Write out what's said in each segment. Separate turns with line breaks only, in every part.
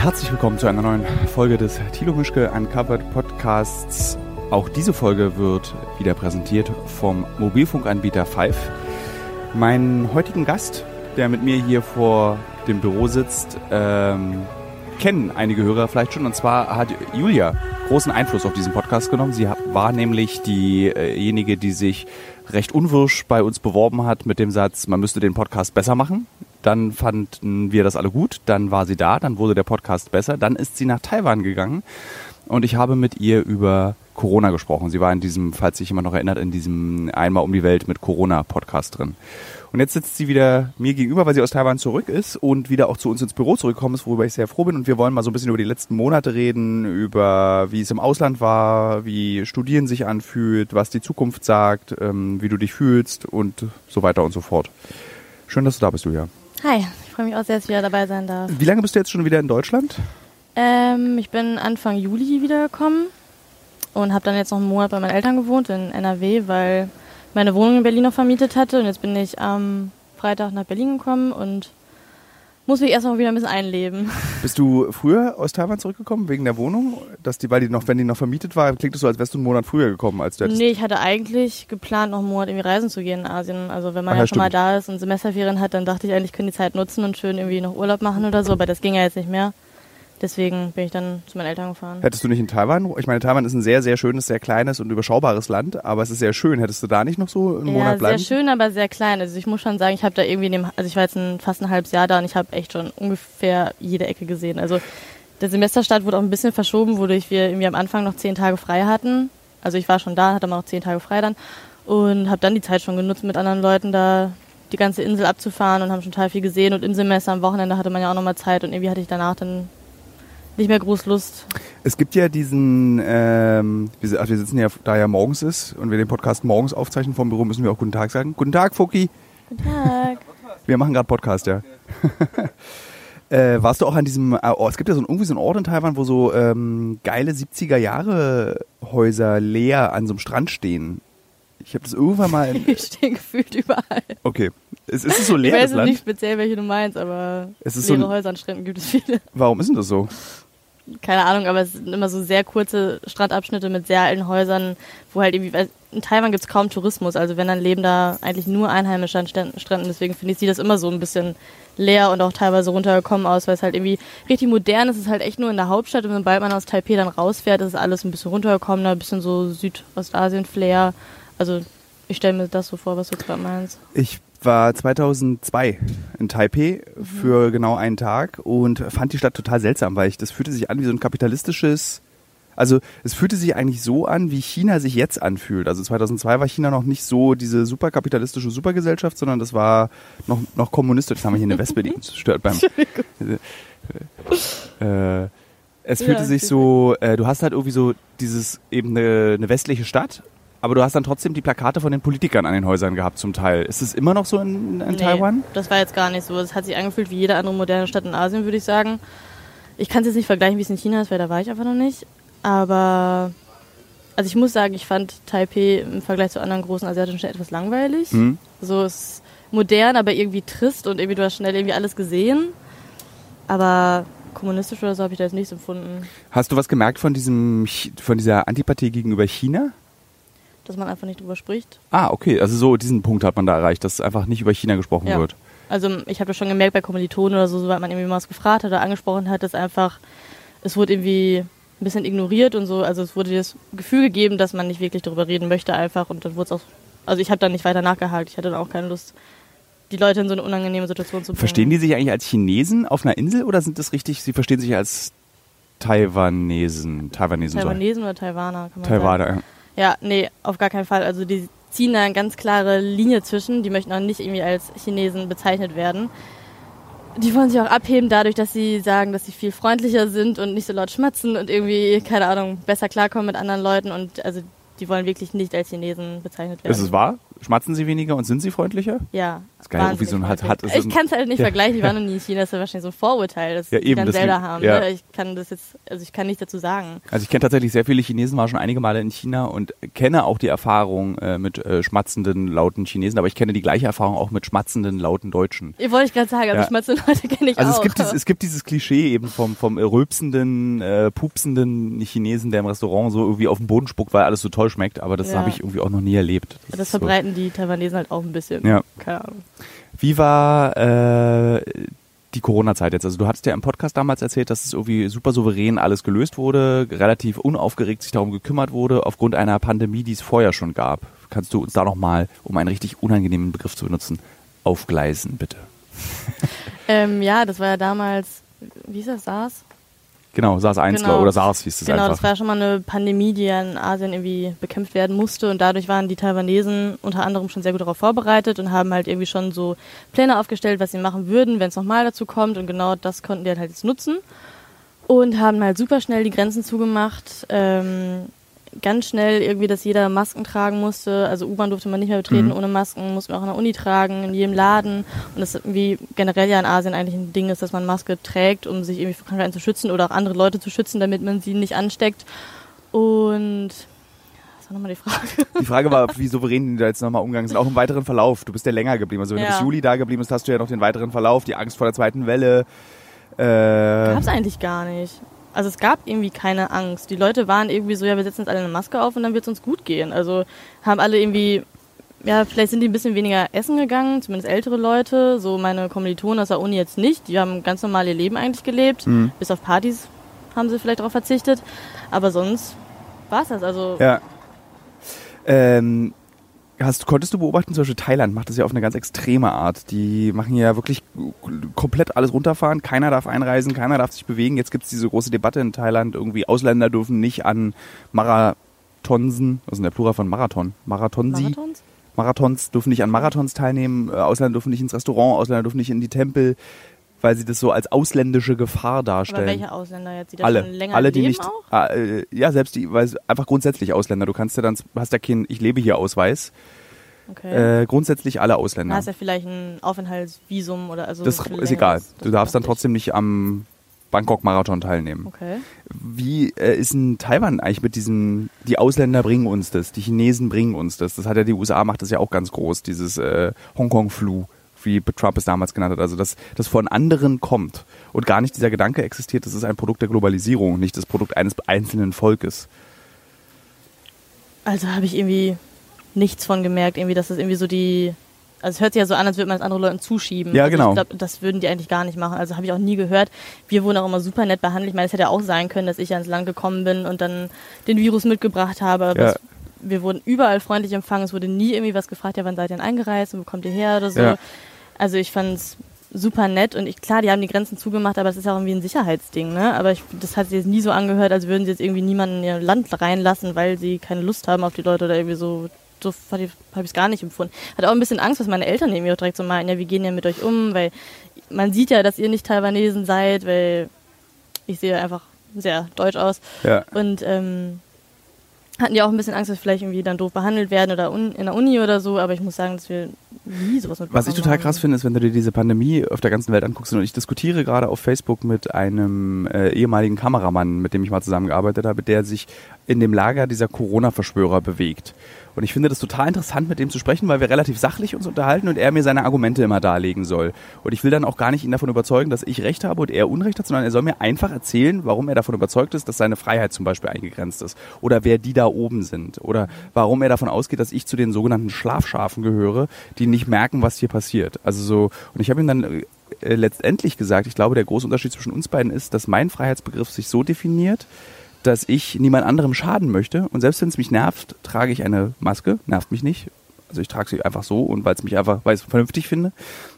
Herzlich willkommen zu einer neuen Folge des Thilo Mischke Uncovered Podcasts. Auch diese Folge wird wieder präsentiert vom Mobilfunkanbieter Five. Meinen heutigen Gast, der mit mir hier vor dem Büro sitzt, ähm, kennen einige Hörer vielleicht schon. Und zwar hat Julia großen Einfluss auf diesen Podcast genommen. Sie war nämlich diejenige, die sich recht unwirsch bei uns beworben hat mit dem Satz, man müsste den Podcast besser machen. Dann fanden wir das alle gut, dann war sie da, dann wurde der Podcast besser, dann ist sie nach Taiwan gegangen und ich habe mit ihr über Corona gesprochen. Sie war in diesem, falls sich jemand noch erinnert, in diesem Einmal um die Welt mit Corona Podcast drin. Und jetzt sitzt sie wieder mir gegenüber, weil sie aus Taiwan zurück ist und wieder auch zu uns ins Büro zurückgekommen ist, worüber ich sehr froh bin. Und wir wollen mal so ein bisschen über die letzten Monate reden, über wie es im Ausland war, wie Studieren sich anfühlt, was die Zukunft sagt, ähm, wie du dich fühlst und so weiter und so fort. Schön, dass du da bist, Julia.
Hi, ich freue mich auch sehr, dass ich wieder dabei sein darf.
Wie lange bist du jetzt schon wieder in Deutschland?
Ähm, ich bin Anfang Juli wiedergekommen und habe dann jetzt noch einen Monat bei meinen Eltern gewohnt in NRW, weil meine Wohnung in Berlin noch vermietet hatte. Und jetzt bin ich am Freitag nach Berlin gekommen und muss mich erstmal wieder ein bisschen einleben.
Bist du früher aus Taiwan zurückgekommen wegen der Wohnung? Dass die, weil die noch, wenn die noch vermietet war, klingt es so, als wärst du einen Monat früher gekommen als du
Nee, ich hatte eigentlich geplant, noch einen Monat irgendwie reisen zu gehen in Asien. Also wenn man
Ach,
ja,
ja,
schon mal da ist und Semesterferien hat, dann dachte ich eigentlich, ich könnte die Zeit nutzen und schön irgendwie noch Urlaub machen oder so, aber das ging ja jetzt nicht mehr. Deswegen bin ich dann zu meinen Eltern gefahren.
Hättest du nicht in Taiwan? Ich meine, Taiwan ist ein sehr, sehr schönes, sehr kleines und überschaubares Land, aber es ist sehr schön. Hättest du da nicht noch so einen
Ja,
Monat
sehr
bleiben?
schön, aber sehr klein. Also ich muss schon sagen, ich habe da irgendwie in dem, also ich war jetzt ein, fast ein halbes Jahr da und ich habe echt schon ungefähr jede Ecke gesehen. Also der Semesterstart wurde auch ein bisschen verschoben, wodurch wir irgendwie am Anfang noch zehn Tage frei hatten. Also ich war schon da, hatte aber noch zehn Tage frei dann und habe dann die Zeit schon genutzt, mit anderen Leuten da die ganze Insel abzufahren und haben schon total viel gesehen. Und im Semester am Wochenende hatte man ja auch nochmal Zeit und irgendwie hatte ich danach dann nicht mehr groß Lust.
Es gibt ja diesen, ähm, wir, ach, wir sitzen ja, da ja morgens ist und wir den Podcast morgens aufzeichnen vom Büro, müssen wir auch Guten Tag sagen. Guten Tag, Foki.
Guten Tag.
Wir machen gerade Podcast, ja. äh, warst du auch an diesem, äh, oh, es gibt ja so irgendwie so einen Ort in Taiwan, wo so ähm, geile 70er Jahre Häuser leer an so einem Strand stehen. Ich habe das irgendwann mal. In,
Die stehen gefühlt überall.
okay. Ist, ist es so
Ich
leer,
weiß jetzt
Land?
nicht speziell, welche du meinst, aber
Es ist so
leere
ein-
Häuser an Stränden gibt es viele.
Warum ist denn das so?
Keine Ahnung, aber es sind immer so sehr kurze Strandabschnitte mit sehr alten Häusern, wo halt irgendwie, weil in Taiwan gibt es kaum Tourismus, also wenn dann leben da eigentlich nur Einheimische an Stränden, deswegen finde ich, sieht das immer so ein bisschen leer und auch teilweise runtergekommen aus, weil es halt irgendwie richtig modern ist, es ist halt echt nur in der Hauptstadt und sobald man aus Taipei dann rausfährt, ist alles ein bisschen runtergekommener, ein bisschen so Südostasien-Flair, also ich stelle mir das so vor, was du gerade meinst.
Ich war 2002 in Taipei für genau einen Tag und fand die Stadt total seltsam, weil ich, das fühlte sich an wie so ein kapitalistisches, also es fühlte sich eigentlich so an, wie China sich jetzt anfühlt. Also 2002 war China noch nicht so diese superkapitalistische Supergesellschaft, sondern das war noch, noch kommunistisch. Jetzt haben wir hier eine Wespe, die uns stört beim... äh, es fühlte
Ja,
sich so, äh, du hast halt irgendwie so dieses eben eine, eine westliche Stadt, aber du hast dann trotzdem die Plakate von den Politikern an den Häusern gehabt zum Teil. Ist es immer noch so in, in
Nee,
Taiwan?
Das war jetzt gar nicht so. Es hat sich angefühlt wie jede andere moderne Stadt in Asien, würde ich sagen. Ich kann es jetzt nicht vergleichen, wie es in China ist, weil da war ich einfach noch nicht. Aber also ich muss sagen, ich fand Taipei im Vergleich zu anderen großen asiatischen Städten etwas langweilig.
Hm?
So es ist modern, aber irgendwie trist und irgendwie du hast schnell irgendwie alles gesehen. Aber kommunistisch oder so habe ich da jetzt nichts empfunden,
Hast du was gemerkt von diesem von dieser Antipathie gegenüber China?
Dass man einfach nicht drüber spricht.
Ah, okay. Also so diesen Punkt hat man da erreicht, dass einfach nicht über China gesprochen
Ja.
wird.
Also ich habe das schon gemerkt bei Kommilitonen oder so, sobald man irgendwie mal was gefragt hat oder angesprochen hat, dass einfach, es wurde irgendwie ein bisschen ignoriert und so. Also es wurde das Gefühl gegeben, dass man nicht wirklich darüber reden möchte einfach und dann wurde es auch, also ich habe dann nicht weiter nachgehakt. Ich hatte dann auch keine Lust, die Leute in so eine unangenehme Situation zu bringen.
Verstehen die sich eigentlich als Chinesen auf einer Insel oder sind das richtig, sie verstehen sich als Taiwanesen, Taiwanesen.
Taiwanesen oder Taiwaner, kann man sagen.
Taiwaner. ja.
Ja, nee, auf gar keinen Fall. Also die ziehen da eine ganz klare Linie zwischen. Die möchten auch nicht irgendwie als Chinesen bezeichnet werden. Die wollen sich auch abheben dadurch, dass sie sagen, dass sie viel freundlicher sind und nicht so laut schmatzen und irgendwie, keine Ahnung, besser klarkommen mit anderen Leuten. Und also die wollen wirklich nicht als Chinesen bezeichnet werden.
Ist es wahr? Schmatzen sie weniger und sind sie freundlicher?
Ja.
Das ist geil, irgendwie so ein hat, hat
Ich kann es halt nicht vergleichen, ich war noch nie in China, das ist ja wahrscheinlich so ein Vorurteil, das
Ja,
die
eben,
dann
das
selber haben.
ja.
Ne? Ich kann das jetzt, also ich kann nichts dazu sagen.
Also ich kenne tatsächlich sehr viele Chinesen, war schon einige Male in China und kenne auch die Erfahrung äh, mit äh, schmatzenden, lauten Chinesen, aber ich kenne die gleiche Erfahrung auch mit schmatzenden, lauten Deutschen.
Ihr wollte ich gerade sagen, also
Ja.
schmatzende Leute kenne ich
Also
auch.
es gibt, dieses, es gibt dieses Klischee eben vom, vom rülpsenden, äh, pupsenden Chinesen, der im Restaurant so irgendwie auf den Boden spuckt, weil alles so toll schmeckt, aber das
Ja.
habe ich irgendwie auch noch nie erlebt.
das
ist so.
Verbreiten die Taiwanesen halt auch ein bisschen.
Ja.
Keine Ahnung.
Wie war äh, die Corona-Zeit jetzt? Also du hattest ja im Podcast damals erzählt, dass es irgendwie super souverän alles gelöst wurde, relativ unaufgeregt sich darum gekümmert wurde, aufgrund einer Pandemie, die es vorher schon gab. Kannst du uns da nochmal, um einen richtig unangenehmen Begriff zu benutzen, aufgleisen, bitte?
Ähm, ja, das war ja damals, wie hieß das, SARS?
Genau, SARS-1
Genau.
oder SARS hieß es
Genau,
einfach.
das war schon mal eine Pandemie, die ja in Asien irgendwie bekämpft werden musste und dadurch waren die Taiwanesen unter anderem schon sehr gut darauf vorbereitet und haben halt irgendwie schon so Pläne aufgestellt, was sie machen würden, wenn es nochmal dazu kommt und genau das konnten die halt jetzt nutzen und haben halt super schnell die Grenzen zugemacht, ähm, ganz schnell irgendwie, dass jeder Masken tragen musste, also U-Bahn durfte man nicht mehr betreten
Mhm.
ohne Masken, musste man auch in der Uni tragen, in jedem Laden und das irgendwie generell ja in Asien eigentlich ein Ding ist, dass man Maske trägt, um sich irgendwie vor Krankheiten zu schützen oder auch andere Leute zu schützen, damit man sie nicht ansteckt. Und war nochmal die Frage?
Die Frage war, wie souverän die da jetzt nochmal umgegangen sind, auch im weiteren Verlauf. Du bist ja länger geblieben. Also wenn du
Ja.
bis Juli da geblieben bist, hast du ja noch den weiteren Verlauf, die Angst vor der zweiten Welle. Äh,
Gab's eigentlich gar nicht. Also es gab irgendwie keine Angst. Die Leute waren irgendwie so, ja, wir setzen jetzt alle eine Maske auf und dann wird's uns gut gehen. Also haben alle irgendwie, ja, vielleicht sind die ein bisschen weniger essen gegangen, zumindest ältere Leute. So meine Kommilitonen aus der Uni jetzt nicht. Die haben ganz normal ihr Leben eigentlich gelebt.
Mhm.
Bis auf Partys haben sie vielleicht darauf verzichtet. Aber sonst war's das. Also
Ja. Ähm, hast, konntest du beobachten, zum Beispiel Thailand macht das ja auf eine ganz extreme Art. Die machen ja wirklich komplett alles runterfahren. Keiner darf einreisen, keiner darf sich bewegen. Jetzt gibt es diese große Debatte in Thailand. Irgendwie Ausländer dürfen nicht an Marathonsen, ist denn der Plural von Marathon? Marathonsi?
Marathons?
Marathons dürfen nicht an Marathons teilnehmen, äh, Ausländer dürfen nicht ins Restaurant, Ausländer dürfen nicht in die Tempel, weil sie das so als ausländische Gefahr
Aber
darstellen.
welche Ausländer jetzt, die da
alle,
schon länger
alle, die
leben
nicht,
auch?
ah, äh, ja, selbst die, weil einfach grundsätzlich Ausländer. Du kannst ja dann, hast ja keinen, ich lebe hier Ausweis.
Okay.
Äh, grundsätzlich alle Ausländer.
hast du ja vielleicht ein Aufenthaltsvisum oder also.
das ist egal.
längeres-
Du darfst dann
das
trotzdem nicht am Bangkok-Marathon teilnehmen.
Okay.
Wie äh, ist in Taiwan eigentlich mit diesem, die Ausländer bringen uns das, die Chinesen bringen uns das. Das hat ja die USA, macht das ja auch ganz groß, dieses äh, Hongkong-Flu, wie Trump es damals genannt hat. Also, dass das von anderen kommt und gar nicht dieser Gedanke existiert, das ist ein Produkt der Globalisierung, nicht das Produkt eines einzelnen Volkes.
Also habe ich irgendwie nichts von gemerkt, irgendwie, dass das irgendwie so die. Also es hört sich ja so an, als würde man es anderen Leuten zuschieben.
Ja,
also
genau.
Ich glaube, das würden die eigentlich gar nicht machen. Also habe ich auch nie gehört. Wir wurden auch immer super nett behandelt. Ich meine, es hätte ja auch sein können, dass ich ja ins Land gekommen bin und dann den Virus mitgebracht habe. Aber
Ja.
wir wurden überall freundlich empfangen. Es wurde nie irgendwie was gefragt, ja, wann seid ihr denn eingereist und wo kommt ihr her oder so.
Ja.
Also ich fand es super nett und ich, klar, die haben die Grenzen zugemacht, aber es ist auch irgendwie ein Sicherheitsding, ne? Aber ich, das hat sich jetzt nie so angehört, als würden sie jetzt irgendwie niemanden in ihr Land reinlassen, weil sie keine Lust haben auf die Leute oder irgendwie so. So habe ich es gar nicht empfunden. Hatte auch ein bisschen Angst, was meine Eltern irgendwie auch direkt so meinen, ja, wie gehen ja mit euch um, weil man sieht ja, dass ihr nicht Taiwanesen seid, weil ich sehe einfach sehr deutsch aus.
Ja.
Und ähm, hatten die auch ein bisschen Angst, dass wir vielleicht irgendwie dann doof behandelt werden oder un in der Uni oder so, aber ich muss sagen, dass wir nie sowas mitbekommen
Was ich total
haben.
krass finde, ist, wenn du dir diese Pandemie auf der ganzen Welt anguckst, und ich diskutiere gerade auf Facebook mit einem äh, ehemaligen Kameramann, mit dem ich mal zusammengearbeitet habe, der sich in dem Lager dieser Corona-Verschwörer bewegt. Und ich finde das total interessant, mit dem zu sprechen, weil wir relativ sachlich uns unterhalten und er mir seine Argumente immer darlegen soll. Und ich will dann auch gar nicht ihn davon überzeugen, dass ich Recht habe und er Unrecht hat, sondern er soll mir einfach erzählen, warum er davon überzeugt ist, dass seine Freiheit zum Beispiel eingegrenzt ist. Oder wer die da oben sind. Oder warum er davon ausgeht, dass ich zu den sogenannten Schlafschafen gehöre, die nicht merken, was hier passiert. Also so, und ich habe ihm dann äh, letztendlich gesagt, ich glaube, der große Unterschied zwischen uns beiden ist, dass mein Freiheitsbegriff sich so definiert, dass ich niemand anderem schaden möchte. Und selbst wenn es mich nervt, trage ich eine Maske. Nervt mich nicht. Also ich trage sie einfach so und weil es mich einfach, weil ich vernünftig finde.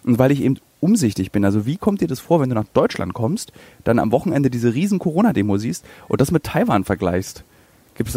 Und weil ich eben umsichtig bin. Also wie kommt dir das vor, wenn du nach Deutschland kommst, dann am Wochenende diese riesen Corona-Demo siehst und das mit Taiwan vergleichst?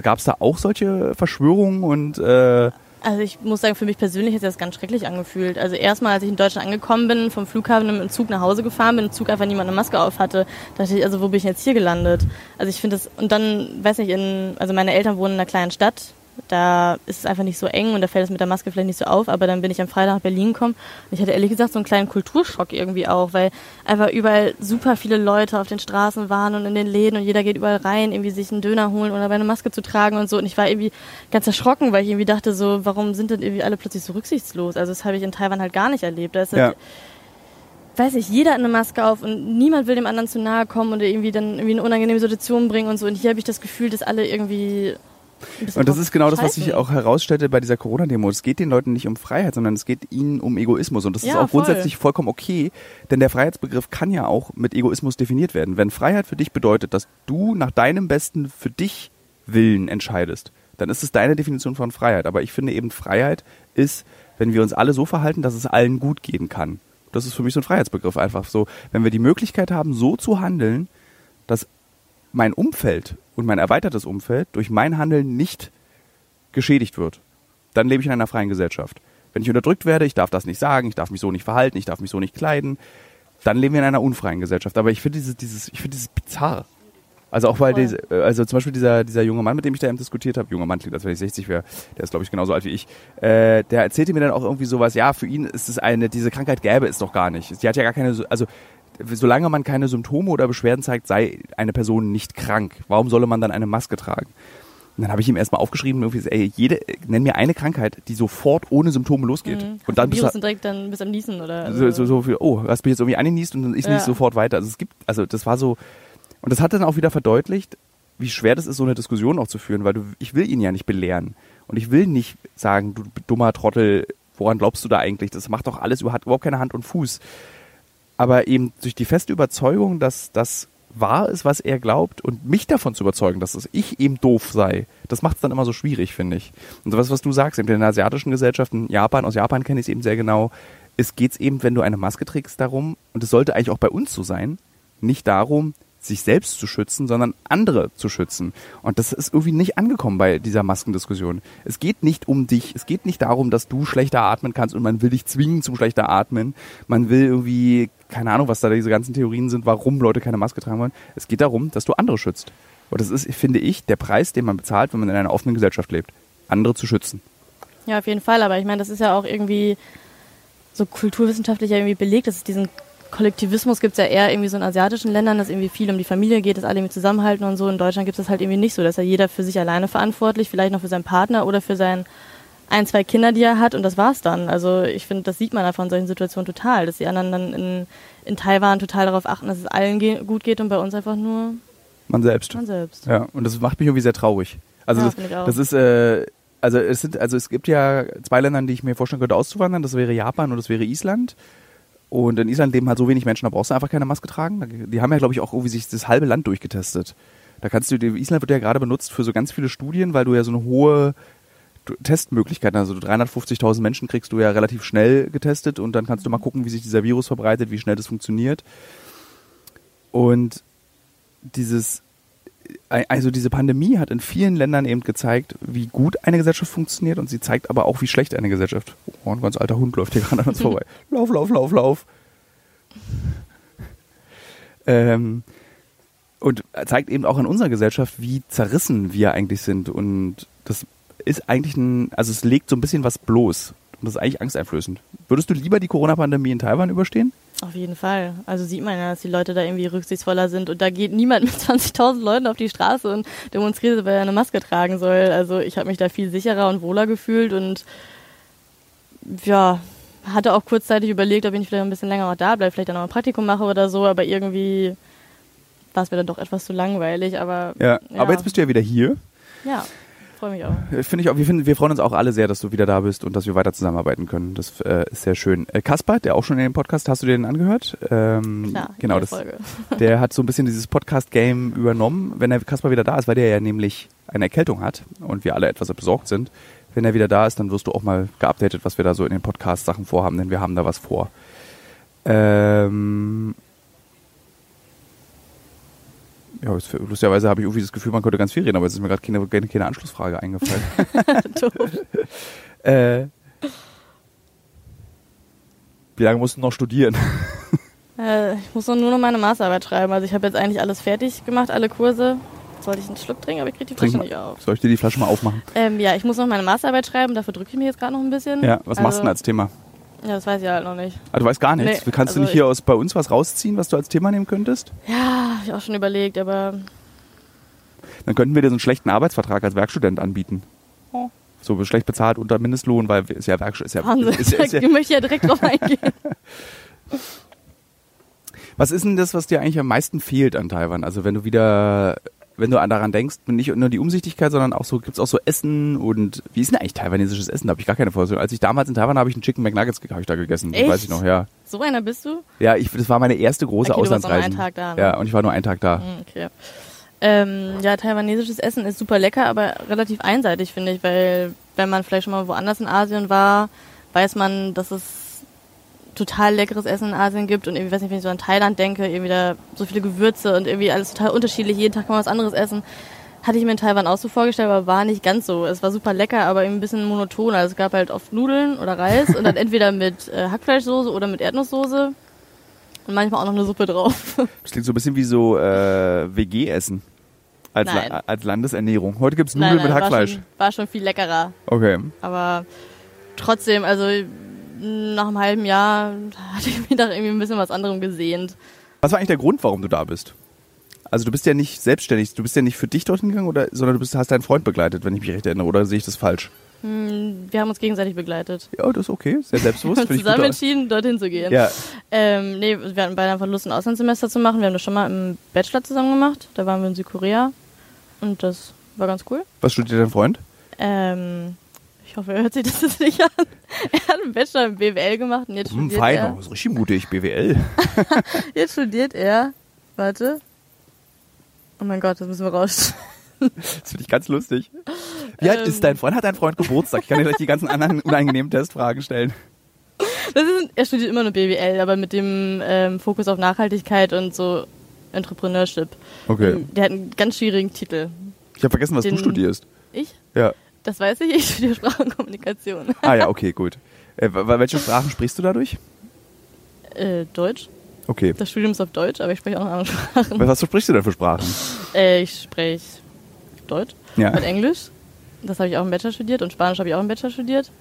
Gab es da auch solche Verschwörungen und äh,
Also ich muss sagen, für mich persönlich hat sich das ganz schrecklich angefühlt. Also erstmal, als ich in Deutschland angekommen bin, vom Flughafen dem Zug nach Hause gefahren bin, im Zug einfach niemand eine Maske auf hatte, dachte ich, also wo bin ich jetzt hier gelandet? Also ich finde das, und dann, weiß nicht, in, also meine Eltern wohnen in einer kleinen Stadt, da ist es einfach nicht so eng und da fällt es mit der Maske vielleicht nicht so auf, aber dann bin ich am Freitag nach Berlin gekommen und ich hatte ehrlich gesagt so einen kleinen Kulturschock irgendwie auch, weil einfach überall super viele Leute auf den Straßen waren und in den Läden und jeder geht überall rein, irgendwie sich einen Döner holen oder eine Maske zu tragen und so und ich war irgendwie ganz erschrocken, weil ich irgendwie dachte so, warum sind denn irgendwie alle plötzlich so rücksichtslos? Also das habe ich in Taiwan halt gar nicht erlebt. Da ist
Ja.
halt, weiß ich, jeder hat eine Maske auf und niemand will dem anderen zu nahe kommen oder irgendwie dann irgendwie in eine unangenehme Situation bringen und so. Und hier habe ich das Gefühl, dass alle irgendwie.
Und das ist genau das, was ich auch herausstellte bei dieser Corona-Demo. Es geht den Leuten nicht um Freiheit, sondern es geht ihnen um Egoismus. Und das ist
Ja,
auch
voll.
grundsätzlich vollkommen okay, denn der Freiheitsbegriff kann ja auch mit Egoismus definiert werden. Wenn Freiheit für dich bedeutet, dass du nach deinem Besten für dich Willen entscheidest, dann ist es deine Definition von Freiheit. Aber ich finde eben, Freiheit ist, wenn wir uns alle so verhalten, dass es allen gut gehen kann. Das ist für mich so ein Freiheitsbegriff einfach so. Wenn wir die Möglichkeit haben, so zu handeln, mein Umfeld und mein erweitertes Umfeld durch mein Handeln nicht geschädigt wird, dann lebe ich in einer freien Gesellschaft. Wenn ich unterdrückt werde, ich darf das nicht sagen, ich darf mich so nicht verhalten, ich darf mich so nicht kleiden, dann leben wir in einer unfreien Gesellschaft. Aber ich finde dieses, dieses, ich finde dieses bizarr. Also auch weil diese, also zum Beispiel dieser, dieser junge Mann, mit dem ich da eben diskutiert habe, junger Mann klingt, als wenn ich 60 wäre, der ist glaube ich genauso alt wie ich, äh, der erzählte mir dann auch irgendwie sowas, ja, für ihn ist es eine, diese Krankheit gäbe es doch gar nicht. Sie hat ja gar keine, so- also solange man keine Symptome oder Beschwerden zeigt, sei eine Person nicht krank. Warum solle man dann eine Maske tragen? Und dann habe ich ihm erstmal aufgeschrieben, irgendwie, ey, jede, nenn mir eine Krankheit, die sofort ohne Symptome losgeht.
Mhm.
Und dann bist
Virus
du
und direkt dann bis am Niesen oder.
so, so, so viel, oh, hast mich jetzt irgendwie angenießt und ist
Ja.
nicht sofort weiter. Also es gibt, also das war so, und das hat dann auch wieder verdeutlicht, wie schwer das ist, so eine Diskussion auch zu führen, weil du, ich will ihn ja nicht belehren. Und ich will nicht sagen, du dummer Trottel, woran glaubst du da eigentlich? Das macht doch alles, überhaupt keine Hand und Fuß. Aber eben durch die feste Überzeugung, dass das wahr ist, was er glaubt und mich davon zu überzeugen, dass es ich eben doof sei, das macht es dann immer so schwierig, finde ich. Und sowas, was du sagst, eben in den asiatischen Gesellschaften, Japan, aus Japan kenne ich es eben sehr genau, es geht eben, wenn du eine Maske trägst, darum, und es sollte eigentlich auch bei uns so sein, nicht darum, sich selbst zu schützen, sondern andere zu schützen. Und das ist irgendwie nicht angekommen bei dieser Maskendiskussion. Es geht nicht um dich. Es geht nicht darum, dass du schlechter atmen kannst und man will dich zwingen zum schlechter Atmen. Man will irgendwie, keine Ahnung, was da diese ganzen Theorien sind, warum Leute keine Maske tragen wollen. Es geht darum, dass du andere schützt. Und das ist, finde ich, der Preis, den man bezahlt, wenn man in einer offenen Gesellschaft lebt. Andere zu schützen.
Ja, auf jeden Fall. Aber ich meine, das ist ja auch irgendwie so kulturwissenschaftlich irgendwie belegt, dass es diesen Kollektivismus gibt es ja eher irgendwie so in asiatischen Ländern, dass irgendwie viel um die Familie geht, dass alle irgendwie zusammenhalten und so. In Deutschland gibt es das halt irgendwie nicht so, dass ja jeder für sich alleine verantwortlich, vielleicht noch für seinen Partner oder für sein ein, zwei Kinder, die er hat und das war's dann. Also ich finde, das sieht man einfach in solchen Situationen total, dass die anderen dann in, in Taiwan total darauf achten, dass es allen ge gut geht und bei uns einfach nur
Man selbst.
man selbst.
Ja, und das macht mich irgendwie sehr traurig. Also
Ja,
das, das ist, äh, also es sind, also es gibt ja zwei Länder, die ich mir vorstellen könnte auszuwandern. Das wäre Japan und das wäre Island. Und in Island leben halt so wenig Menschen, da brauchst du einfach keine Maske tragen. Die haben ja, glaube ich, auch irgendwie sich das halbe Land durchgetestet. Da kannst du, Island wird ja gerade benutzt für so ganz viele Studien, weil du ja so eine hohe Testmöglichkeiten, also 350.000 Menschen kriegst du ja relativ schnell getestet und dann kannst du mal gucken, wie sich dieser Virus verbreitet, wie schnell das funktioniert. Und dieses, also diese Pandemie hat in vielen Ländern eben gezeigt, wie gut eine Gesellschaft funktioniert und sie zeigt aber auch, wie schlecht eine Gesellschaft. Oh, ein ganz alter Hund läuft hier gerade an uns vorbei. Lauf, lauf, lauf, lauf. Ähm, und zeigt eben auch in unserer Gesellschaft, wie zerrissen wir eigentlich sind. Und das ist eigentlich ein, also es legt so ein bisschen was bloß. Und das ist eigentlich angsteinflößend. Würdest du lieber die Corona-Pandemie in Taiwan überstehen?
Auf jeden Fall. Also sieht man ja, dass die Leute da irgendwie rücksichtsvoller sind und da geht niemand mit 20.000 Leuten auf die Straße und demonstriert, weil er eine Maske tragen soll. Also ich habe mich da viel sicherer und wohler gefühlt und ja, hatte auch kurzzeitig überlegt, ob ich nicht vielleicht ein bisschen länger auch da bleibe, vielleicht dann noch ein Praktikum mache oder so, aber irgendwie war es mir dann doch etwas zu langweilig, aber
Ja.
Ja.
Aber jetzt bist du ja wieder hier.
ja, freue mich auch.
Äh, Finde ich auch, wir, finden, wir freuen uns auch alle sehr, dass du wieder da bist und dass wir weiter zusammenarbeiten können. Das äh, ist sehr schön. Äh, Kaspar, der auch schon in dem Podcast, hast du dir den angehört? Ähm,
Klar,
genau, das,
Folge.
der hat so ein bisschen dieses Podcast-Game übernommen, wenn der Kaspar wieder da ist, weil der ja nämlich eine Erkältung hat und wir alle etwas besorgt sind. Wenn er wieder da ist, dann wirst du auch mal geupdatet, was wir da so in den Podcast-Sachen vorhaben, denn wir haben da was vor. Ähm, ja, jetzt, lustigerweise habe ich irgendwie das Gefühl, man könnte ganz viel reden, aber jetzt ist mir gerade keine, keine, keine Anschlussfrage eingefallen. Äh, wie lange musst du noch studieren?
Äh, ich muss nur noch meine Masterarbeit schreiben. Also ich habe jetzt eigentlich alles fertig gemacht, alle Kurse. sollte ich einen Schluck trinken, aber ich kriege die
Trink
Flasche
mal.
nicht auf.
Soll ich dir die Flasche mal aufmachen?
Ähm, ja, ich muss noch meine Masterarbeit schreiben, dafür drücke ich mich jetzt gerade noch ein bisschen.
Ja, was machst du denn
Also-
als Thema?
Ja, das weiß ich halt noch nicht.
Ah, du weißt gar nichts.
Nee,
Kannst du
also
nicht hier aus bei uns was rausziehen, was du als Thema nehmen könntest?
Ja, habe ich auch schon überlegt, aber
Dann könnten wir dir so einen schlechten Arbeitsvertrag als Werkstudent anbieten.
Oh.
So schlecht bezahlt unter Mindestlohn, weil ist ja Werkstudent. Ist ja,
Wahnsinn.
ist, ja- ist ja,
ich möchte ja direkt drauf eingehen.
was ist denn das, was dir eigentlich am meisten fehlt an Taiwan? Also wenn du wieder, wenn du an- daran denkst, nicht nur die Umsichtigkeit, sondern auch so, gibt's auch so Essen und wie ist denn eigentlich taiwanesisches Essen? Da habe ich gar keine Vorstellung. Als ich damals in Taiwan war, habe ich einen Chicken McNuggets ge- hab ich da gegessen. Das
Echt?
weiß ich noch, ja.
So einer bist du?
Ja, ich, das war meine erste große
Okay, du warst
Auslandsreise.
einen Tag da, ne?
Ja, und ich war nur einen Tag da.
Hm, Okay. Ähm, ja, taiwanesisches Essen ist super lecker, aber relativ einseitig, finde ich, weil wenn man vielleicht schon mal woanders in Asien war, weiß man, dass es total leckeres Essen in Asien gibt und irgendwie, weiß nicht, wenn ich so an Thailand denke, irgendwie da so viele Gewürze und irgendwie alles total unterschiedlich, jeden Tag kann man was anderes essen. Hatte ich mir in Taiwan auch so vorgestellt, aber war nicht ganz so. Es war super lecker, aber irgendwie ein bisschen monoton. Also es gab halt oft Nudeln oder Reis und dann entweder mit äh, Hackfleischsoße oder mit Erdnusssoße und manchmal auch noch eine Suppe drauf.
Das klingt so ein bisschen wie so äh, WG-Essen. Als,
Nein.
La als Landesernährung. Heute gibt's Nudeln mit
war
Hackfleisch.
schon, war schon viel leckerer.
Okay.
Aber trotzdem, also nach einem halben Jahr hatte ich mir da irgendwie ein bisschen was anderem gesehnt.
Was war eigentlich der Grund, warum du da bist? Also du bist ja nicht selbstständig, du bist ja nicht für dich dorthin gegangen, oder, sondern du bist, hast deinen Freund begleitet, wenn ich mich recht erinnere, oder sehe ich das falsch?
Hm, Wir haben uns gegenseitig begleitet.
Ja, das ist okay, sehr selbstbewusst.
Wir haben zusammen entschieden, dorthin zu gehen.
Ja,
Ähm, nee, wir hatten beide einfach Lust, ein Auslandssemester zu machen. Wir haben das schon mal im Bachelor zusammen gemacht. Da waren wir in Südkorea. Und das war ganz cool.
was studiert dein Freund?
Ähm, ich hoffe, er hört sich das jetzt nicht an. Er hat einen Bachelor in BWL gemacht und jetzt
Hm,
studiert
fein,
er.
oh, ist richtig mutig, BWL.
Jetzt studiert er. Warte. Oh mein Gott, das müssen wir raus.
Das finde ich ganz lustig. Wie alt
Ähm.
ist dein Freund? Hat dein Freund Geburtstag? Ich kann dir gleich die ganzen anderen unangenehmen Testfragen stellen.
Das ist, er studiert immer nur BWL, aber mit dem ähm, Fokus auf Nachhaltigkeit und so Entrepreneurship.
Okay.
Der hat einen ganz schwierigen Titel.
Ich habe vergessen, was du
Den-
studierst.
Ich?
Ja.
Das weiß ich, ich studiere Sprache und Kommunikation.
Ah ja, okay, gut. Äh, welche Sprachen sprichst du dadurch?
Äh, Deutsch.
Okay.
Das Studium ist auf Deutsch, aber ich spreche auch noch andere Sprachen.
Was, was sprichst du denn für Sprachen?
Äh, ich spreche Deutsch
Ja.
und Englisch. Das habe ich auch im Bachelor studiert und Spanisch habe ich auch im Bachelor studiert.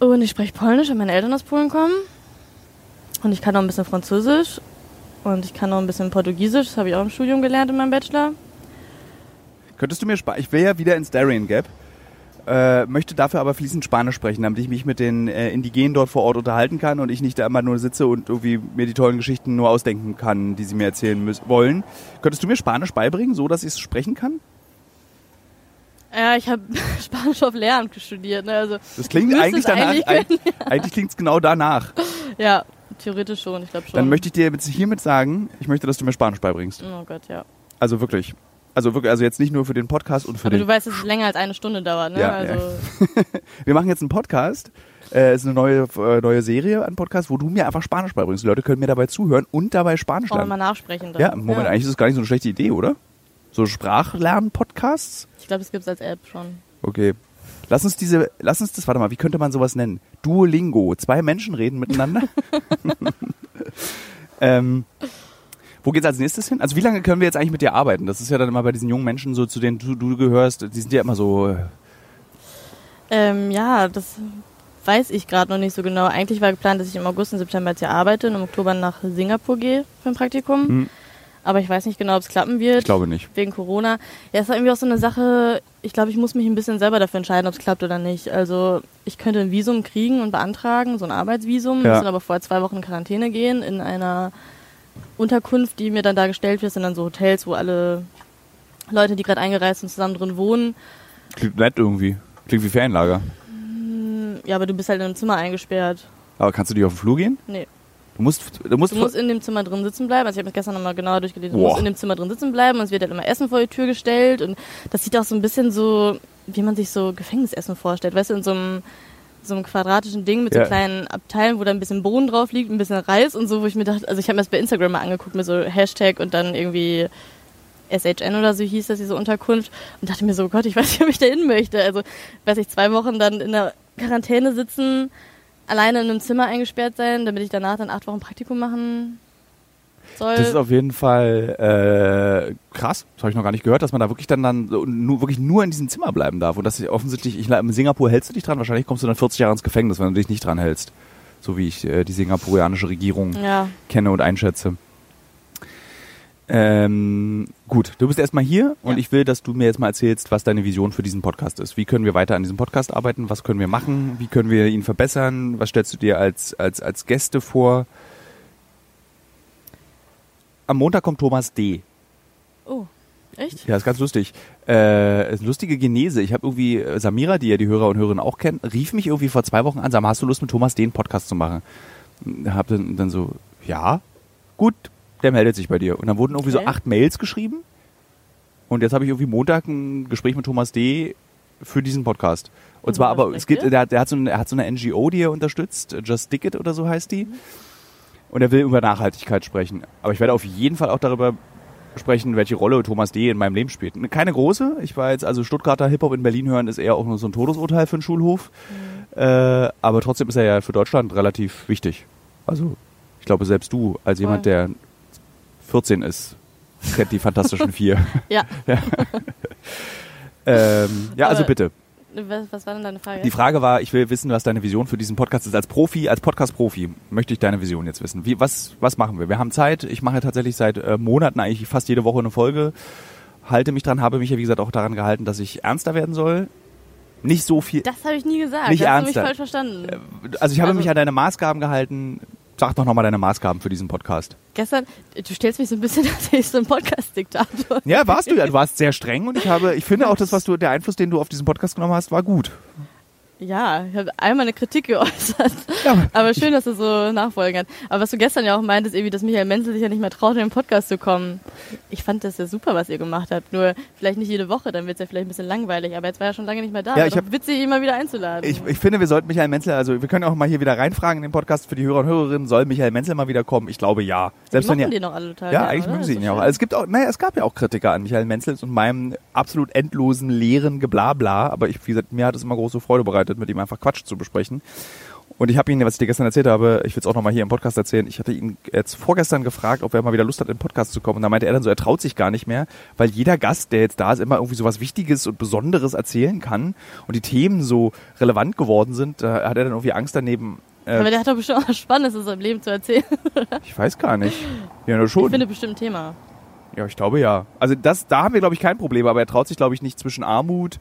Und ich spreche Polnisch, weil meine Eltern aus Polen kommen. Und ich kann noch ein bisschen Französisch. Und ich kann noch ein bisschen Portugiesisch. Das habe ich auch im Studium gelernt in meinem Bachelor.
Könntest du mir Spa Ich will ja wieder ins Darien Gap. Äh, möchte dafür aber fließend Spanisch sprechen, damit ich mich mit den äh, Indigenen dort vor Ort unterhalten kann und ich nicht da immer nur sitze und irgendwie mir die tollen Geschichten nur ausdenken kann, die sie mir erzählen müssen, wollen. Könntest du mir Spanisch beibringen, so dass ich es sprechen kann?
Ja, ich habe Spanisch auf Lehramt studiert. Ne? Also,
Das klingt eigentlich danach.
eigentlich
Eigentlich, eigentlich klingt es genau danach.
ja, theoretisch schon, ich glaube schon.
Dann möchte ich dir jetzt hiermit sagen, ich möchte, dass du mir Spanisch beibringst.
Oh Gott, ja.
Also wirklich. Also wirklich, also jetzt nicht nur für den Podcast und für
Aber
den.
du weißt, dass es länger als eine Stunde dauert, ne?
Ja,
also,
Wir machen jetzt einen Podcast. Äh, ist eine neue, äh, neue Serie an Podcast, wo du mir einfach Spanisch beibringst. Die Leute können mir dabei zuhören und dabei Spanisch
wollen wir mal
lernen.
nachsprechen. Dann.
Ja, Moment, eigentlich ist es gar nicht so eine schlechte Idee, oder? So Sprachlernen-Podcasts?
Ich glaube, es gibt es als App schon.
Okay. Lass uns diese, lass uns das, warte mal, wie könnte man sowas nennen? Duolingo. Zwei Menschen reden miteinander. ähm, wo geht's als nächstes hin? Also wie lange können wir jetzt eigentlich mit dir arbeiten? Das ist ja dann immer bei diesen jungen Menschen so, zu denen du, du gehörst, die sind ja immer so, äh,
Ähm, ja, das weiß ich gerade noch nicht so genau. Eigentlich war geplant, dass ich im August und September jetzt hier arbeite und im Oktober nach Singapur gehe für ein Praktikum.
Hm.
Aber ich weiß nicht genau, ob es klappen wird.
ich glaube nicht.
Wegen Corona. Ja, es war irgendwie auch so eine Sache, ich glaube, ich muss mich ein bisschen selber dafür entscheiden, ob es klappt oder nicht. Also ich könnte ein Visum kriegen und beantragen, so ein Arbeitsvisum,
Ja.
müssen aber vorher zwei Wochen in Quarantäne gehen in einer Unterkunft, die mir dann da gestellt wird, sind dann so Hotels, wo alle Leute, die gerade eingereist sind, zusammen drin wohnen.
Klingt nett irgendwie. Klingt wie Ferienlager.
Ja, aber du bist halt in einem Zimmer eingesperrt.
Aber kannst du nicht auf den Flur gehen?
Nee.
Du musst, du musst,
Du musst in dem Zimmer drin sitzen bleiben. Also ich habe das gestern nochmal genauer durchgelesen. Du
Boah.
musst in dem Zimmer drin sitzen bleiben und es wird halt immer Essen vor die Tür gestellt. Und das sieht auch so ein bisschen so, wie man sich so Gefängnisessen vorstellt. Weißt du, in so einem, so einem quadratischen Ding mit
Ja.
so kleinen Abteilen, wo da ein bisschen Bohnen drauf liegt, ein bisschen Reis und so, wo ich mir dachte, also ich habe mir das bei Instagram mal angeguckt mit so Hashtag und dann irgendwie SHN oder so hieß das, diese Unterkunft. Und dachte mir so, oh Gott, ich weiß nicht, ob ich da hin möchte. Also, weiß ich, zwei Wochen dann in der Quarantäne sitzen, alleine in einem Zimmer eingesperrt sein, damit ich danach dann acht Wochen Praktikum machen. Soll.
Das ist auf jeden Fall äh, krass. Das habe ich noch gar nicht gehört, dass man da wirklich dann, dann nur, wirklich nur in diesem Zimmer bleiben darf. Und dass ich offensichtlich, ich, in Singapur hältst du dich dran, wahrscheinlich kommst du dann 40 Jahre ins Gefängnis, wenn du dich nicht dran hältst. So wie ich äh, die singapurianische Regierung
ja.
kenne und einschätze. Ähm, gut, du bist erstmal hier und
Ja.
ich will, dass du mir jetzt mal erzählst, was deine Vision für diesen Podcast ist. Wie können wir weiter an diesem Podcast arbeiten? Was können wir machen? Wie können wir ihn verbessern? Was stellst du dir als, als, als Gäste vor? Am Montag kommt Thomas D.
Oh, echt?
Ja, ist ganz lustig. Äh, ist eine lustige Genese. Ich habe irgendwie, äh, Samira, die ja die Hörer und Hörerinnen auch kennen, rief mich irgendwie vor zwei Wochen an, sag mal, hast du Lust mit Thomas D. einen Podcast zu machen? Hab dann, dann so, ja, gut, der meldet sich bei dir. Und dann wurden irgendwie so
Okay.
acht Mails geschrieben. Und jetzt habe ich irgendwie Montag ein Gespräch mit Thomas D. für diesen Podcast. Und
Und
zwar
worüber
aber, es gibt, der, hat- der hat so eine, er hat so eine NGO, die er unterstützt, Just Stick It oder so heißt die. Und er will über Nachhaltigkeit sprechen. Aber ich werde auf jeden Fall auch darüber sprechen, welche Rolle Thomas D. in meinem Leben spielt. Keine große. Ich war jetzt, also Stuttgarter Hip-Hop in Berlin hören ist eher auch nur so ein Todesurteil für einen Schulhof.
Mhm.
Äh, aber trotzdem ist er ja für Deutschland relativ wichtig. Also, ich glaube, selbst du, als jemand,
Voll.
der 14 ist, kennt die Fantastischen Vier.
Ja.
ähm, ja, also bitte.
Was, war denn deine Frage?
Die Frage war, ich will wissen, was deine Vision für diesen Podcast ist. Als Profi, als Podcast-Profi möchte ich deine Vision jetzt wissen. Wie, was, was machen wir? Wir haben Zeit. Ich mache tatsächlich seit äh, Monaten eigentlich fast jede Woche eine Folge. Halte mich dran, habe mich ja wie gesagt auch daran gehalten, dass ich ernster werden soll. Nicht so viel.
das habe ich nie gesagt.
Nicht
das hast du mich
ernster.
falsch verstanden.
Also ich habe
also-
mich an deine Maßgaben gehalten. Sag doch nochmal deine Maßgaben für diesen Podcast.
Gestern, du stellst mich so ein bisschen, als wäre ich so ein Podcast-Diktator.
Ja, warst du ja. Du warst sehr streng und ich habe, ich finde auch das, was du, der Einfluss, den du auf diesen Podcast genommen hast, war gut.
Ja, ich habe einmal eine Kritik geäußert.
Ja,
Aber schön, dass du so nachfolgen kannst. Aber was du gestern ja auch meintest, irgendwie, dass Michael Menzel sich ja nicht mehr traut, in den Podcast zu kommen. Ich fand das ja super, was ihr gemacht habt. Nur vielleicht nicht jede Woche, dann wird es ja vielleicht ein bisschen langweilig. Aber jetzt war er schon lange nicht mehr da.
Ja, ich hab-
witzig, ihn mal wieder einzuladen.
Ich, ich finde, wir sollten Michael Menzel, also wir können auch mal hier wieder reinfragen in den Podcast für die Hörer und Hörerinnen, soll Michael Menzel mal wieder kommen? Ich glaube ja. Selbst
die
wenn ihr,
den doch alle total.
ja,
gern,
eigentlich
oder?
mögen sie ihn ja auch. Also es gibt auch, naja, es gab ja auch Kritiker an Michael Menzels und meinem absolut endlosen, leeren Geblabla, aber ich, wie gesagt, mir hat es immer große Freude bereitet, mit ihm einfach Quatsch zu besprechen. Und ich habe ihn, was ich dir gestern erzählt habe, ich will es auch nochmal hier im Podcast erzählen, ich hatte ihn jetzt vorgestern gefragt, ob er mal wieder Lust hat, in den Podcast zu kommen. Und da meinte er dann so, er traut sich gar nicht mehr, weil jeder Gast, der jetzt da ist, immer irgendwie so was Wichtiges und Besonderes erzählen kann und die Themen so relevant geworden sind, da hat er dann irgendwie Angst daneben. Äh,
Aber der hat doch bestimmt auch was Spannendes in seinem Leben zu erzählen.
ich weiß gar nicht. Ja, nur schon.
Ich finde bestimmt ein Thema.
Ja, ich glaube ja. Also das, da haben wir, glaube ich, kein Problem, aber er traut sich, glaube ich, nicht zwischen Armut,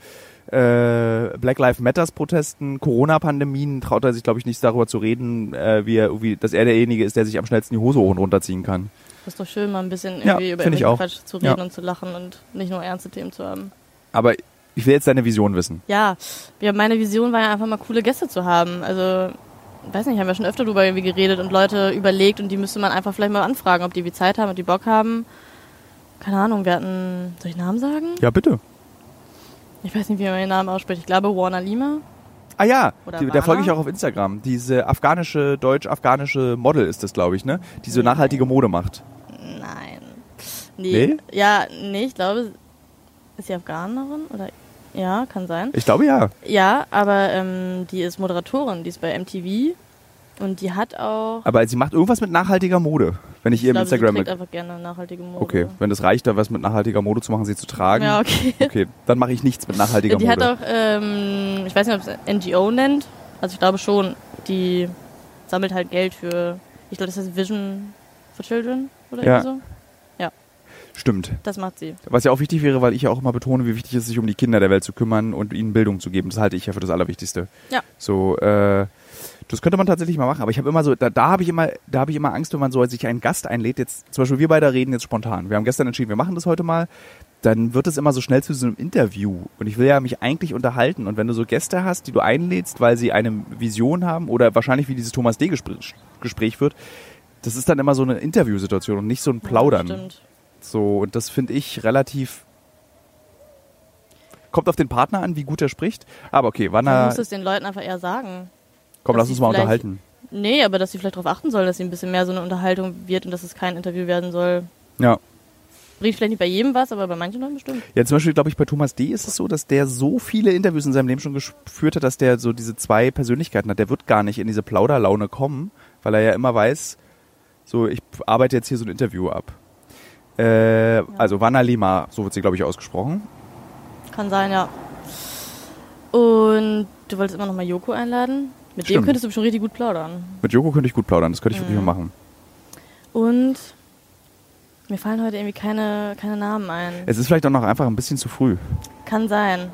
äh, Black Lives Matters Protesten, Corona-Pandemien, traut er sich, glaube ich, nicht darüber zu reden, äh, wie er, wie, dass er derjenige ist, der sich am schnellsten die Hose hoch und runterziehen kann.
Das ist doch schön, mal ein bisschen
Ja,
irgendwie über
ich
irgendwelchen
auch.
Quatsch zu
Ja.
reden und zu lachen und nicht nur ernste Themen zu haben.
Aber ich will jetzt deine Vision wissen.
Ja, ja, meine Vision war ja einfach mal coole Gäste zu haben. Also, weiß nicht, haben wir schon öfter irgendwie geredet und Leute überlegt und die müsste man einfach vielleicht mal anfragen, ob die wie Zeit haben, ob die Bock haben. Keine Ahnung, wir hatten, soll ich Namen sagen?
Ja, bitte.
Ich weiß nicht, wie man den Namen ausspricht. Ich glaube Warner Lima.
Ah ja,
Oder
die, der folge ich auch auf Instagram. Diese afghanische, deutsch-afghanische Model ist das, glaube ich, ne? Die so nachhaltige Mode macht.
Nein. Nee.
Nee?
Ja, nee, ich glaube, ist sie Afghanerin? Oder? Ja, kann sein.
Ich glaube ja.
Ja, aber ähm, die ist Moderatorin, die ist bei MTV und die hat auch.
Aber sie macht irgendwas mit nachhaltiger Mode, wenn ich ihr
ich
im
glaube,
Instagram
sie trägt einfach gerne nachhaltige Mode.
Okay, wenn das reicht, da was mit nachhaltiger Mode zu machen, sie zu tragen.
Ja, okay.
Okay, dann mache ich nichts mit nachhaltiger
Die
Mode.
hat auch, ähm, ich weiß nicht, ob es NGO nennt. Also ich glaube schon, die sammelt halt Geld für, ich glaube, das heißt Vision for Children oder
Ja.
so.
Stimmt.
Das macht sie.
Was ja auch wichtig wäre, weil ich ja auch immer betone, wie wichtig es ist, sich um die Kinder der Welt zu kümmern und ihnen Bildung zu geben. Das halte ich ja für das Allerwichtigste.
Ja.
So, äh, das könnte man tatsächlich mal machen, aber ich habe immer so, da, da habe ich immer, da habe ich immer Angst, wenn man so sich einen Gast einlädt. Jetzt zum Beispiel wir beide reden jetzt spontan. Wir haben gestern entschieden, wir machen das heute mal. Dann wird es immer so schnell zu so einem Interview. Und ich will ja mich eigentlich unterhalten. Und wenn du so Gäste hast, die du einlädst, weil sie eine Vision haben oder wahrscheinlich wie dieses Thomas D. Gespräch, Gespräch wird, das ist dann immer so eine Interviewsituation und nicht so ein Plaudern.
Ja, stimmt.
So, und das finde ich relativ. Kommt auf den Partner an, wie gut er spricht. Aber okay, wann er.
muss es den Leuten einfach eher sagen.
Komm, lass uns mal unterhalten.
Nee, aber dass sie vielleicht darauf achten sollen, dass sie ein bisschen mehr so eine Unterhaltung wird und dass es kein Interview werden soll.
Ja.
Bringt vielleicht nicht bei jedem was, aber bei manchen Leuten bestimmt.
Ja, zum Beispiel, glaube ich, bei Thomas D. ist es so, dass der so viele Interviews in seinem Leben schon geführt hat, dass der so diese zwei Persönlichkeiten hat. Der wird gar nicht in diese Plauderlaune kommen, weil er ja immer weiß,
So, ich arbeite jetzt hier so ein Interview ab. Äh, Also Wanna Lima, so wird sie, glaube ich, ausgesprochen.
Kann sein, ja. Und du wolltest immer noch mal Joko einladen? Mit
Stimmt.
dem könntest du schon richtig gut plaudern.
Mit Joko könnte ich gut plaudern, das könnte ich wirklich
Mhm.
mal machen.
Und mir fallen heute irgendwie keine, keine Namen ein.
Es ist vielleicht auch noch einfach ein bisschen zu früh.
Kann sein.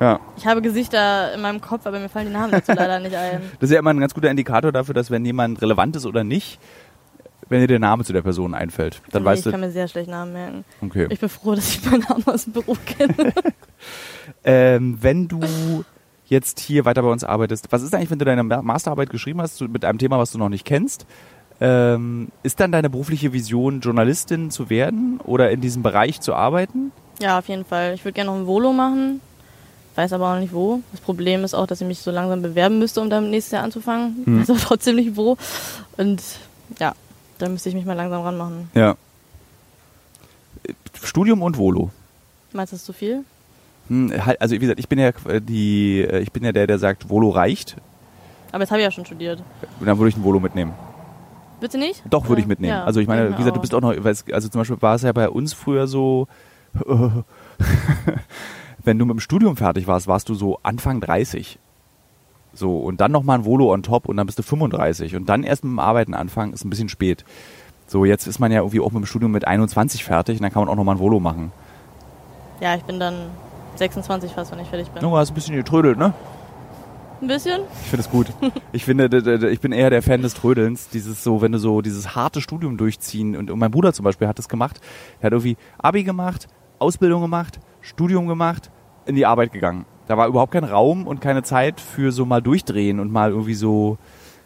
Ja.
Ich habe Gesichter in meinem Kopf, aber mir fallen die Namen dazu leider nicht ein.
Das ist ja immer ein ganz guter Indikator dafür, dass wenn jemand relevant ist oder nicht, wenn dir der Name zu der Person einfällt, dann
Nee,
weißt
ich
du.
kann mir sehr schlecht Namen merken.
Okay.
Ich bin froh, dass ich meinen Namen aus dem Beruf kenne.
Ähm, wenn du jetzt hier weiter bei uns arbeitest, was ist eigentlich, wenn du deine Ma- Masterarbeit geschrieben hast mit einem Thema, was du noch nicht kennst? Ähm, ist dann deine berufliche Vision, Journalistin zu werden oder in diesem Bereich zu arbeiten?
ja, auf jeden Fall. Ich würde gerne noch ein Volo machen. Weiß aber auch nicht wo. Das Problem ist auch, dass ich mich so langsam bewerben müsste, um dann nächstes Jahr anzufangen.
Hm.
Weiß aber trotzdem nicht wo. Und ja, da müsste ich mich mal langsam ranmachen.
Ja. Studium und Volo.
Meinst du das zu viel?
Hm, halt, also wie gesagt, ich bin ja äh, die, äh, ich bin ja der, der sagt, Volo reicht.
Aber jetzt habe ich ja schon studiert.
Und dann würde ich ein Volo mitnehmen.
Bitte nicht?
Doch, würde ich mitnehmen.
Ja,
also ich meine, wie gesagt, du bist auch noch, also zum Beispiel war es ja bei uns früher so, wenn du mit dem Studium fertig warst, warst du so Anfang 30. So, und dann nochmal ein Volo on top und dann bist du 35. Und dann erst mit dem Arbeiten anfangen, ist ein bisschen spät. So, jetzt ist man ja irgendwie auch mit dem Studium mit 21 fertig und dann kann man auch nochmal ein Volo machen.
Ja, ich bin dann 26 fast, wenn ich fertig bin.
Du hast ein bisschen getrödelt, ne?
Ein bisschen?
Ich finde es gut. Ich finde, ich bin eher der Fan des Trödelns. Dieses so, wenn du so dieses harte Studium durchziehen und, und mein Bruder zum Beispiel hat das gemacht. Der hat irgendwie Abi gemacht, Ausbildung gemacht, Studium gemacht, in die Arbeit gegangen. Da war überhaupt kein Raum und keine Zeit für so mal durchdrehen und mal irgendwie so.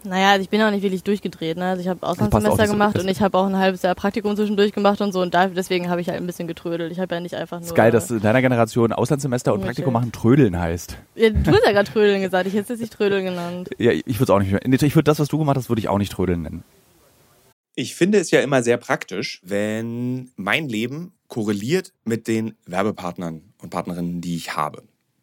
Naja, also ich bin auch nicht wirklich durchgedreht. Ne? Also ich habe Auslandssemester
so-
gemacht und ich habe auch ein halbes Jahr Praktikum zwischendurch gemacht und so. Und da, deswegen habe ich halt ein bisschen getrödelt. Ich habe ja nicht einfach nur...
ist geil, dass in deiner Generation Auslandssemester und Praktikum machen Trödeln heißt.
Ja, du hast ja gerade Trödeln gesagt. Ich hätte es nicht Trödeln genannt.
Ja, ich würde es auch nicht. Ich würde das, was du gemacht hast, würde ich auch nicht Trödeln nennen.
Ich finde es ja immer sehr praktisch, wenn mein Leben korreliert mit den Werbepartnern und Partnerinnen, die ich habe.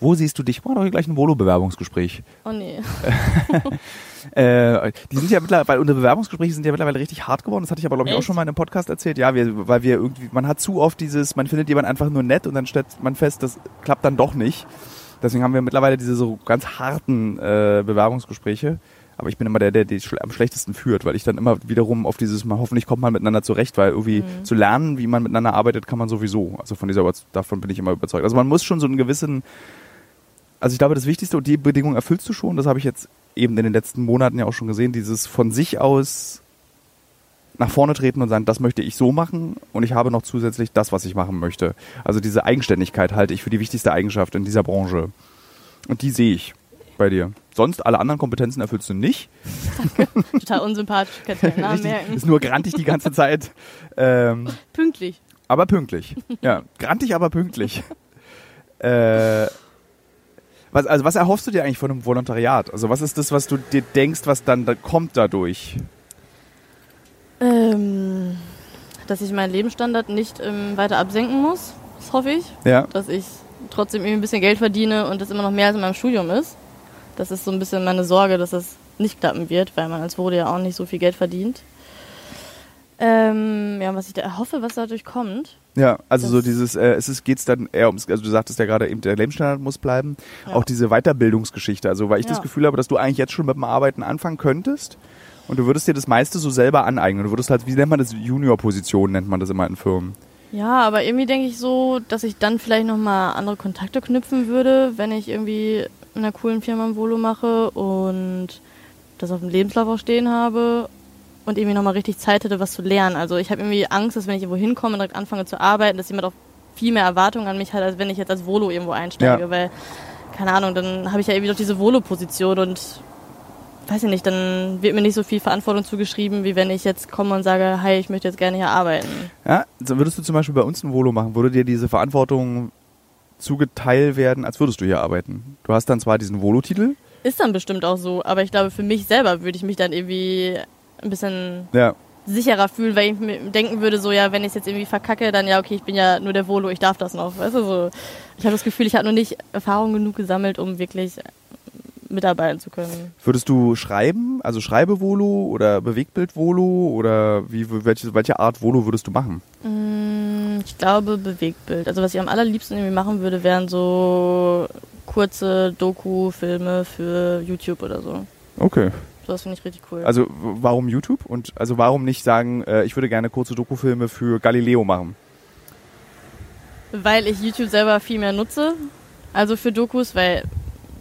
Wo siehst du dich? Mach doch hier gleich ein Volo-Bewerbungsgespräch.
Oh nee.
Äh, die sind ja mittlerweile, weil unsere Bewerbungsgespräche sind ja mittlerweile richtig hart geworden. Das hatte ich aber, glaube ich, auch schon mal in einem Podcast erzählt. Ja, wir, weil wir irgendwie, man hat zu oft dieses, man findet jemanden einfach nur nett und dann stellt man fest, das klappt dann doch nicht. Deswegen haben wir mittlerweile diese so ganz harten äh, Bewerbungsgespräche. Aber ich bin immer der, der die am schlechtesten führt, weil ich dann immer wiederum auf dieses, man hoffentlich kommt man miteinander zurecht, weil irgendwie
Mhm.
zu lernen, wie man miteinander arbeitet, kann man sowieso. Also von dieser, davon bin ich immer überzeugt. Also man muss schon so einen gewissen, also ich glaube, das Wichtigste und die Bedingung erfüllst du schon, das habe ich jetzt eben in den letzten Monaten ja auch schon gesehen, dieses von sich aus nach vorne treten und sagen, das möchte ich so machen und ich habe noch zusätzlich das, was ich machen möchte. Also diese Eigenständigkeit halte ich für die wichtigste Eigenschaft in dieser Branche. Und die sehe ich bei dir. Sonst alle anderen Kompetenzen erfüllst du nicht.
Total unsympathisch. Kannst du deinen Namen merken.
ist nur grantig die ganze Zeit. Ähm,
Pünktlich.
aber pünktlich. Ja, grantig, aber pünktlich. Äh, was, also was erhoffst du dir eigentlich von einem Volontariat? Also was ist das, was du dir denkst, was dann da kommt dadurch?
Ähm, dass ich meinen Lebensstandard nicht ähm, weiter absenken muss. Das hoffe ich.
Ja.
Dass ich trotzdem irgendwie ein bisschen Geld verdiene und das immer noch mehr als in meinem Studium ist. Das ist so ein bisschen meine Sorge, dass das nicht klappen wird, weil man als Volo ja auch nicht so viel Geld verdient. Ähm, ja, was ich da erhoffe, was dadurch kommt.
Ja, also
Das-
so dieses, äh, es ist, geht's dann eher ums, also du sagtest ja gerade eben, der Lebensstandard muss bleiben.
Ja.
Auch diese Weiterbildungsgeschichte, also weil ich das
Ja.
Gefühl habe, dass du eigentlich jetzt schon mit dem Arbeiten anfangen könntest und du würdest dir das meiste so selber aneignen. Du würdest halt, wie nennt man das, Junior-Position nennt man das immer in Firmen.
Ja, aber irgendwie denke ich so, dass ich dann vielleicht nochmal andere Kontakte knüpfen würde, wenn ich irgendwie in einer coolen Firma ein Volo mache und das auf dem Lebenslauf auch stehen habe und irgendwie nochmal richtig Zeit hätte, was zu lernen. Also ich habe irgendwie Angst, dass wenn ich irgendwo hinkomme und direkt anfange zu arbeiten, dass jemand auch viel mehr Erwartungen an mich hat, als wenn ich jetzt als Volo irgendwo einsteige,
Ja.
weil, keine Ahnung, dann habe ich ja irgendwie doch diese Volo-Position und weiß ich nicht, dann wird mir nicht so viel Verantwortung zugeschrieben, wie wenn ich jetzt komme und sage, hi, ich möchte jetzt gerne hier arbeiten.
Ja, so würdest du zum Beispiel bei uns ein Volo machen, würde dir diese Verantwortung zugeteilt werden, als würdest du hier arbeiten. Du hast dann zwar diesen Volo-Titel,
Ist dann bestimmt auch so, aber ich glaube, für mich selber würde ich mich dann irgendwie ein bisschen
ja,
sicherer fühlen, weil ich mir denken würde, so, ja, wenn ich es jetzt irgendwie verkacke, dann ja, okay, ich bin ja nur der Volo, ich darf das noch. Weißt du, so. Ich habe das Gefühl, ich habe noch nicht Erfahrung genug gesammelt, um wirklich mitarbeiten zu können.
Würdest du schreiben, also Schreibe-Volo oder Bewegtbild-Volo oder wie, welche, welche Art Volo würdest du machen?
Mm, Ich glaube, Bewegtbild. Also, was ich am allerliebsten irgendwie machen würde, wären so kurze Doku-Filme für YouTube oder so.
Okay.
Das finde ich richtig cool.
Also warum YouTube? Und also warum nicht sagen, äh, ich würde gerne kurze Dokufilme für Galileo machen?
Weil ich YouTube selber viel mehr nutze, also für Dokus, weil,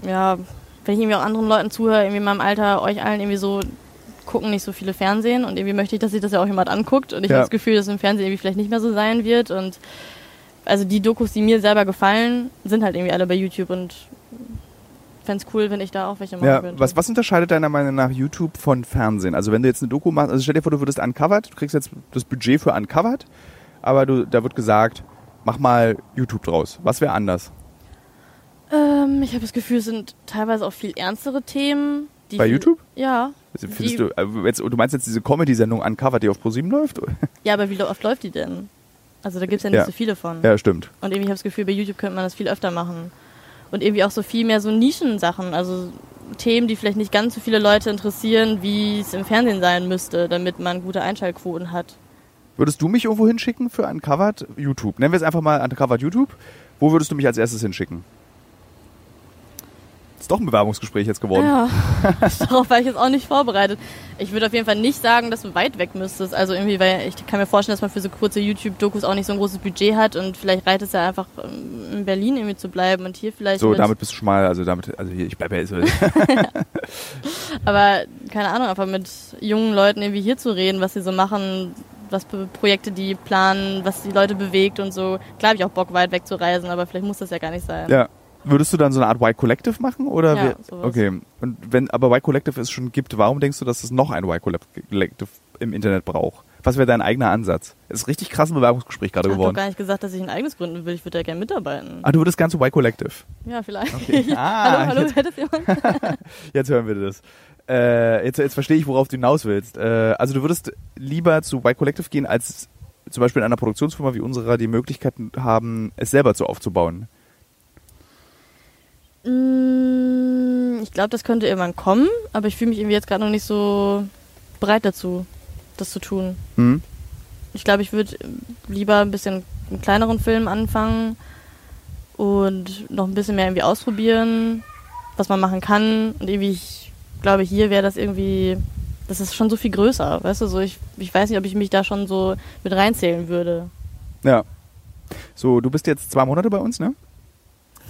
ja, wenn ich irgendwie auch anderen Leuten zuhöre, irgendwie in meinem Alter, euch allen irgendwie so, gucken nicht so viele Fernsehen und irgendwie möchte ich, dass sich das ja auch jemand anguckt und ich
Ja.
habe das Gefühl, dass im Fernsehen irgendwie vielleicht nicht mehr so sein wird und also die Dokus, die mir selber gefallen, sind halt irgendwie alle bei YouTube und fände es cool, wenn ich da auch welche machen
Ja,
könnte.
was, was unterscheidet deiner Meinung nach YouTube von Fernsehen? Also wenn du jetzt eine Doku machst, also stell dir vor, du würdest Uncovered, du kriegst jetzt das Budget für Uncovered, aber du, da wird gesagt, mach mal YouTube draus. Was wäre anders?
Ähm, ich habe das Gefühl, es sind teilweise auch viel ernstere Themen. Die
Bei YouTube?
Ja.
Also Findest
Die-
du, äh, jetzt, du meinst jetzt diese Comedy-Sendung Uncovered, die auf ProSieben läuft?
Ja, aber wie oft läuft die denn? Also da gibt es ja nicht
Ja.
so viele von.
Ja, stimmt.
Und irgendwie habe ich das Gefühl, bei YouTube könnte man das viel öfter machen. Und irgendwie auch so viel mehr so Nischensachen, also Themen, die vielleicht nicht ganz so viele Leute interessieren, wie es im Fernsehen sein müsste, damit man gute Einschaltquoten hat.
Würdest du mich irgendwo hinschicken für Uncovered YouTube? Nennen wir es einfach mal Uncovered YouTube. Wo würdest du mich als erstes hinschicken? Ist doch ein Bewerbungsgespräch jetzt geworden.
Ja, darauf war ich jetzt auch nicht vorbereitet. Ich würde auf jeden Fall nicht sagen, dass du weit weg müsstest. Also irgendwie, weil ich kann mir vorstellen, dass man für so kurze YouTube-Dokus auch nicht so ein großes Budget hat und vielleicht reicht es ja einfach, ähm, in Berlin irgendwie zu bleiben und hier vielleicht
So,
mit,
damit bist du schon mal, also damit, also hier, ich bleibe ja so.
Aber keine Ahnung, einfach mit jungen Leuten irgendwie hier zu reden, was sie so machen, was Projekte die planen, was die Leute bewegt und so. Klar habe ich auch Bock, weit weg zu reisen, aber vielleicht muss das ja gar nicht sein.
ja. Würdest du dann so eine Art Y Collective machen? Oder
Ja, sowas.
Okay. Und wenn aber Y Collective es schon gibt, warum denkst du, dass es noch ein Y Collective im Internet braucht? Was wäre dein eigener Ansatz? Das ist richtig krass ein Bewerbungsgespräch gerade
Ich habe
geworden.
gar nicht gesagt, dass ich ein eigenes gründen will. Ich würde da gerne mitarbeiten.
Ah, du würdest ganz Y Collective.
Ja, vielleicht.
Okay. Ah,
hallo, hallo,
jetzt-
hört das jemand?
Jetzt hören wir das. Äh, jetzt, jetzt verstehe ich, worauf du hinaus willst. Äh, also du würdest lieber zu Y Collective gehen, als zum Beispiel in einer Produktionsfirma wie unserer die Möglichkeiten haben, es selber zu aufzubauen.
Mm, Ich glaube, das könnte irgendwann kommen, aber ich fühle mich irgendwie jetzt gerade noch nicht so bereit dazu, das zu tun.
Hm?
Ich glaube, ich würde lieber ein bisschen einen kleineren Film anfangen und noch ein bisschen mehr irgendwie ausprobieren, was man machen kann. Und irgendwie, ich glaube, hier wäre das irgendwie, das ist schon so viel größer, weißt du, so ich, ich weiß nicht, ob ich mich da schon so mit reinzählen würde.
Ja. So, du bist jetzt zwei Monate bei uns, ne?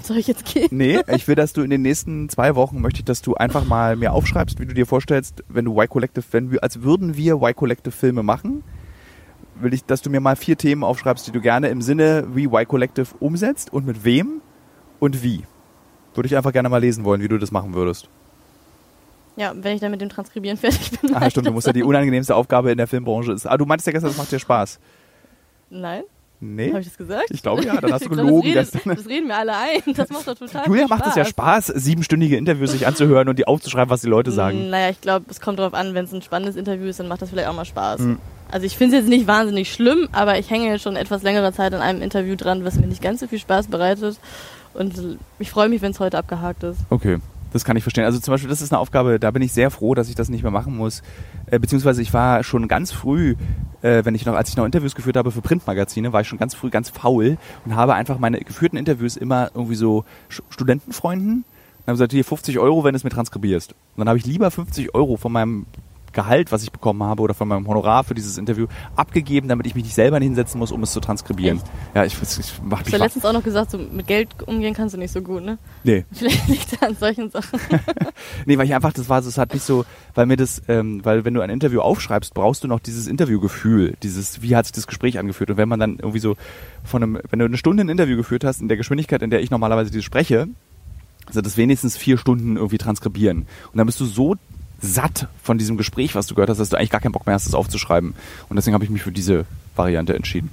Soll ich jetzt gehen?
Nee, ich will, dass du in den nächsten zwei Wochen möchte ich, dass du einfach mal mir aufschreibst, wie du dir vorstellst, wenn du Y Collective, wenn wir, als würden wir Y Collective Filme machen, will ich, dass du mir mal vier Themen aufschreibst, die du gerne im Sinne wie Y Collective umsetzt und mit wem und wie. Würde ich einfach gerne mal lesen wollen, wie du das machen würdest.
Ja, wenn ich dann mit dem Transkribieren fertig bin.
Ah, stimmt, du musst ja die unangenehmste Aufgabe in der Filmbranche ist. Ah, du meintest ja gestern, das macht dir Spaß.
Nein?
Nee?
Habe ich das gesagt?
Ich glaube ja, dann hast du
Ich glaub,
gelogen
das,
gestern.
redet, das reden wir alle ein. Das macht doch total
Julia macht es ja Spaß, siebenstündige Interviews sich anzuhören und die aufzuschreiben, was die Leute sagen.
Mm, Naja, ich glaube, es kommt darauf an, wenn es ein spannendes Interview ist, dann macht das vielleicht auch mal Spaß.
Mhm.
Also ich finde es jetzt nicht wahnsinnig schlimm, aber ich hänge schon etwas längere Zeit an einem Interview dran, was mir nicht ganz so viel Spaß bereitet. Und ich freue mich, wenn es heute abgehakt ist.
Okay, das kann ich verstehen. Also zum Beispiel, das ist eine Aufgabe, da bin ich sehr froh, dass ich das nicht mehr machen muss. Äh, beziehungsweise ich war schon ganz früh, äh, wenn ich noch, als ich noch Interviews geführt habe für Printmagazine, war ich schon ganz früh ganz faul und habe einfach meine geführten Interviews immer irgendwie so Studentenfreunden und habe gesagt, hier 50 Euro, wenn du es mir transkribierst. Und dann habe ich lieber 50 Euro von meinem Gehalt, was ich bekommen habe, oder von meinem Honorar für dieses Interview abgegeben, damit ich mich nicht selber hinsetzen muss, um es zu transkribieren.
Echt?
Ja, ich, ich, ich mach
Du
mich
hast ja
wa-
letztens auch noch gesagt, so mit Geld umgehen kannst du nicht so gut, ne?
Nee.
Vielleicht liegt es an solchen Sachen.
Nee, weil ich einfach, das war so, es hat nicht so, weil mir das, ähm, weil wenn du ein Interview aufschreibst, brauchst du noch dieses Interviewgefühl, dieses, wie hat sich das Gespräch angefühlt? Und wenn man dann irgendwie so von einem, wenn du eine Stunde ein Interview geführt hast, in der Geschwindigkeit, in der ich normalerweise dieses spreche, also das wenigstens vier Stunden irgendwie transkribieren. Und dann bist du so satt von diesem Gespräch, was du gehört hast, dass du eigentlich gar keinen Bock mehr hast, das aufzuschreiben. Und deswegen habe ich mich für diese Variante entschieden.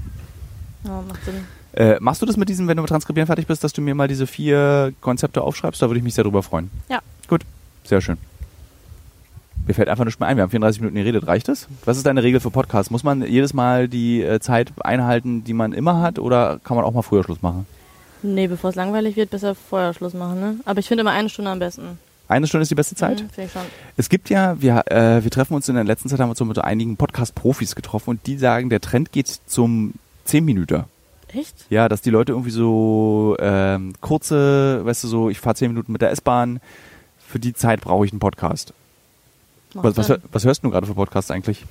Ja, macht Sinn.
Äh, machst du das mit diesem, wenn du mit Transkribieren fertig bist, dass du mir mal diese vier Konzepte aufschreibst? Da würde ich mich sehr drüber freuen.
Ja.
Gut, sehr schön. Mir fällt einfach nicht mehr ein. Wir haben 34 Minuten geredet. Reicht das? Was ist deine Regel für Podcasts? Muss man jedes Mal die äh, Zeit einhalten, die man immer hat, oder kann man auch mal früher Schluss machen?
Nee, bevor es langweilig wird, besser vorher Schluss machen, ne? Aber ich finde immer eine Stunde am besten.
Eine Stunde ist die beste Zeit?
Mhm, schon.
Es gibt ja, wir, äh, wir treffen uns in der letzten Zeit, haben wir uns mit einigen Podcast-Profis getroffen und die sagen, der Trend geht zum 10 Minuten.
Echt?
Ja, dass die Leute irgendwie so ähm, kurze, weißt du, so, ich fahre 10 Minuten mit der S-Bahn, für die Zeit brauche ich einen Podcast. Was, was, was hörst du gerade für Podcasts eigentlich?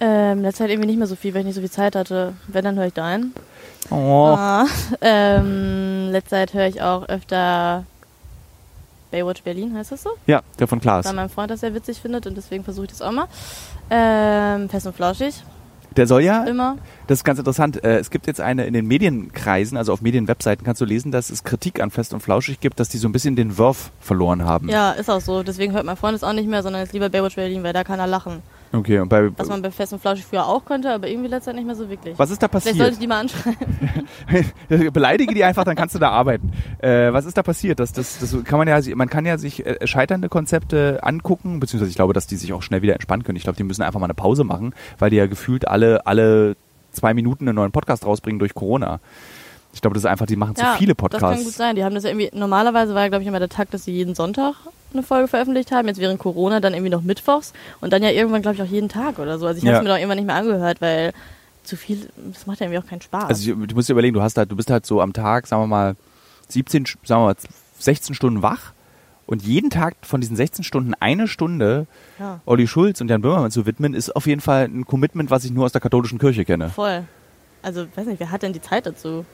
Ähm, letzte Zeit irgendwie nicht mehr so viel, weil ich nicht so viel Zeit hatte. Wenn, dann höre ich deinen.
Oh.
Ah, ähm, letzte Zeit höre ich auch öfter Baywatch Berlin, heißt das so?
Ja, der von Klaas.
Weil mein Freund das sehr witzig findet und deswegen versuche ich das auch mal. Ähm, Fest und Flauschig,
Der soll ja,
immer.
das ist ganz interessant, äh, es gibt jetzt eine in den Medienkreisen, also auf Medienwebseiten kannst du lesen, dass es Kritik an Fest und Flauschig gibt, dass die so ein bisschen den Wurf verloren haben.
Ja, ist auch so. Deswegen hört mein Freund es auch nicht mehr, sondern jetzt lieber Baywatch Berlin, weil da kann er lachen.
Okay, und bei,
Was man bei Fest und Flauschig früher auch konnte, aber irgendwie letzte Zeit nicht mehr so wirklich.
was ist da
Vielleicht sollte ich
passiert?
die mal anschreiben.
Beleidige die einfach, dann kannst du da arbeiten. Äh, was ist da passiert? Das, das, das kann man ja, man kann ja sich äh, scheiternde Konzepte angucken, beziehungsweise ich glaube, dass die sich auch schnell wieder entspannen können. Ich glaube, die müssen einfach mal eine Pause machen, weil die ja gefühlt alle, alle zwei Minuten einen neuen Podcast rausbringen durch Corona. Ich glaube, das ist einfach, die machen zu viele
Das kann gut
Podcasts.
sein. Die haben das ja irgendwie, normalerweise war ja, glaube ich, immer der Tag, dass sie jeden Sonntag eine Folge veröffentlicht haben. Jetzt während Corona dann irgendwie noch mittwochs und dann ja irgendwann, glaube ich, auch jeden Tag oder so. Also ich habe
Ja.
es mir doch irgendwann nicht mehr angehört, weil zu viel, das macht ja irgendwie auch keinen Spaß.
Also ich- du musst dir überlegen, du hast halt, du bist halt so am Tag, sagen wir mal, 17, Sch- sagen wir mal, 16 Stunden wach und jeden Tag von diesen 16 Stunden eine Stunde
ja,
Olli Schulz und Jan Böhmermann zu widmen, ist auf jeden Fall ein Commitment, was ich nur aus der katholischen Kirche kenne.
voll. Also, weiß nicht, wer hat denn die Zeit dazu?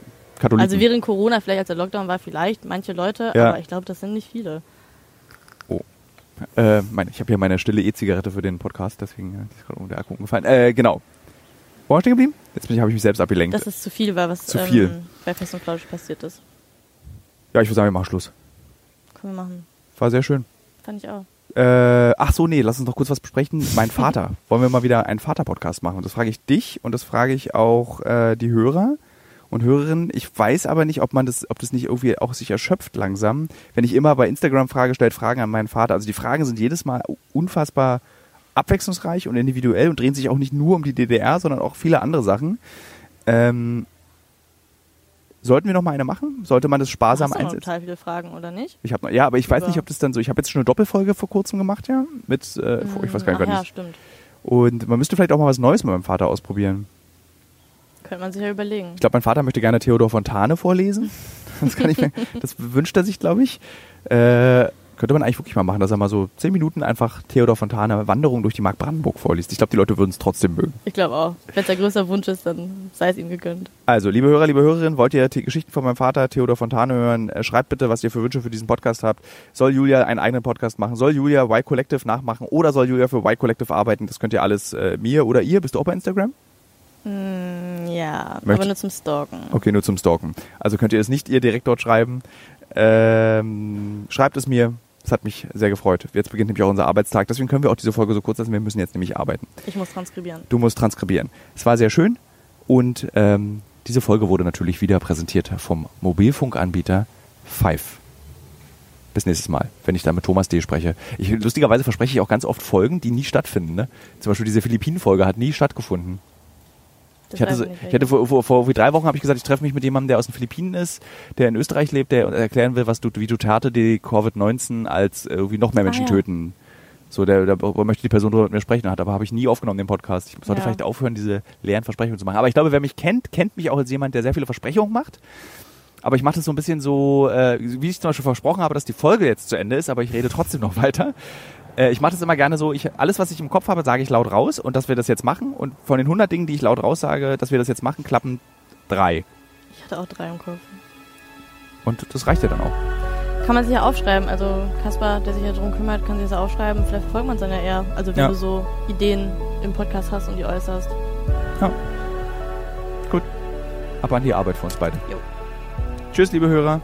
Katholiken.
Also während Corona, vielleicht als der Lockdown war, vielleicht manche Leute,
Ja.
aber ich glaube, das sind nicht viele.
Äh, meine, ich habe hier meine stille E-Zigarette für den Podcast, deswegen äh, die ist gerade unter der Akku umgefallen. Äh, genau. Wo war ich stehen geblieben? Jetzt habe ich mich selbst abgelenkt.
Dass es zu viel war, was
Zu viel.
Ähm, bei Fest und Flauschig passiert ist.
ja, ich würde sagen, wir machen Schluss.
Können wir machen.
War sehr schön.
Fand ich auch.
Äh, ach so, nee, lass uns noch kurz was besprechen. Mein Vater. Wollen wir mal wieder einen Vater-Podcast machen? Und das frage ich dich und das frage ich auch äh, die Hörer und Hörerinnen. Ich weiß aber nicht, ob man das, ob das nicht irgendwie auch sich erschöpft langsam. Wenn ich immer bei Instagram frage, stellt Fragen an meinen Vater. Also die Fragen sind jedes Mal unfassbar abwechslungsreich und individuell und drehen sich auch nicht nur um die DDR, sondern auch viele andere Sachen. Ähm, Sollten wir noch mal eine machen? Sollte man das sparsam
Hast du noch
einsetzen?
total viele Fragen, oder nicht?
Ich habe ja, aber ich weiß
Über-
nicht, ob das dann so. Ich habe jetzt schon eine Doppelfolge vor kurzem gemacht, ja, mit äh, ich weiß gar nicht,
Ach
wann
ja, stimmt.
Und man müsste vielleicht auch mal was Neues mit meinem Vater ausprobieren.
Könnte man sich ja überlegen.
Ich glaube, mein Vater möchte gerne Theodor Fontane vorlesen. Das, kann ich mir, das wünscht er sich, glaube ich. Äh, könnte man eigentlich wirklich mal machen, dass er mal so zehn Minuten einfach Theodor Fontane Wanderung durch die Mark Brandenburg vorliest. Ich glaube, die Leute würden es trotzdem mögen.
Ich glaube auch. Wenn es ein größter Wunsch ist, dann sei es ihm gegönnt.
Also, liebe Hörer, liebe Hörerinnen, wollt ihr die Geschichten von meinem Vater Theodor Fontane hören? Äh, schreibt bitte, was ihr für Wünsche für diesen Podcast habt. Soll Julia einen eigenen Podcast machen? Soll Julia Y Collective nachmachen? Oder soll Julia für Y Collective arbeiten? Das könnt ihr alles äh, mir oder ihr. Bist du auch bei Instagram?
Hm, ja,
Möchte-
aber nur zum Stalken.
Okay, nur zum Stalken. Also könnt ihr es nicht ihr direkt dort schreiben. Ähm, schreibt es mir. Es hat mich sehr gefreut. Jetzt beginnt nämlich auch unser Arbeitstag. Deswegen können wir auch diese Folge so kurz lassen. Wir müssen jetzt nämlich arbeiten.
Ich muss transkribieren.
Du musst transkribieren. Es war sehr schön und ähm, diese Folge wurde natürlich wieder präsentiert vom Mobilfunkanbieter Five. Bis nächstes Mal, wenn ich da mit Thomas D. spreche. Ich, lustigerweise verspreche ich auch ganz oft Folgen, die nie stattfinden. Ne? Zum Beispiel diese Philippinen-Folge hat nie stattgefunden.
Das
Ich hatte, so, ich hatte vor, vor, vor drei Wochen habe ich gesagt, ich treffe mich mit jemandem, der aus den Philippinen ist, der in Österreich lebt, der erklären will, was du, wie Duterte die Covid-19 als äh, irgendwie noch mehr Menschen
Ah, ja.
töten. So, der, darüber möchte die Person drüber mit mir sprechen hat, aber habe ich nie aufgenommen, den Podcast. Ich sollte
Ja.
vielleicht aufhören, diese leeren Versprechungen zu machen. Aber ich glaube, wer mich kennt, kennt mich auch als jemand, der sehr viele Versprechungen macht. Aber ich mache das so ein bisschen so, äh, wie ich zum Beispiel versprochen habe, dass die Folge jetzt zu Ende ist, aber ich rede trotzdem noch weiter. Äh, ich mache das immer gerne so, ich, alles, was ich im Kopf habe, sage ich laut raus und dass wir das jetzt machen. Und von den 100 Dingen, die ich laut raus sage, dass wir das jetzt machen, klappen drei.
Ich hatte auch drei im Kopf.
Und das reicht ja dann auch.
Kann man sich ja aufschreiben. Also Kaspar, der sich ja darum kümmert, kann sich das ja aufschreiben. Vielleicht verfolgt man es dann ja eher. Also wenn
Ja.
du so Ideen im Podcast hast und die äußerst.
Gut. Ab an die Arbeit für uns beide.
Jo.
Tschüss, liebe Hörer.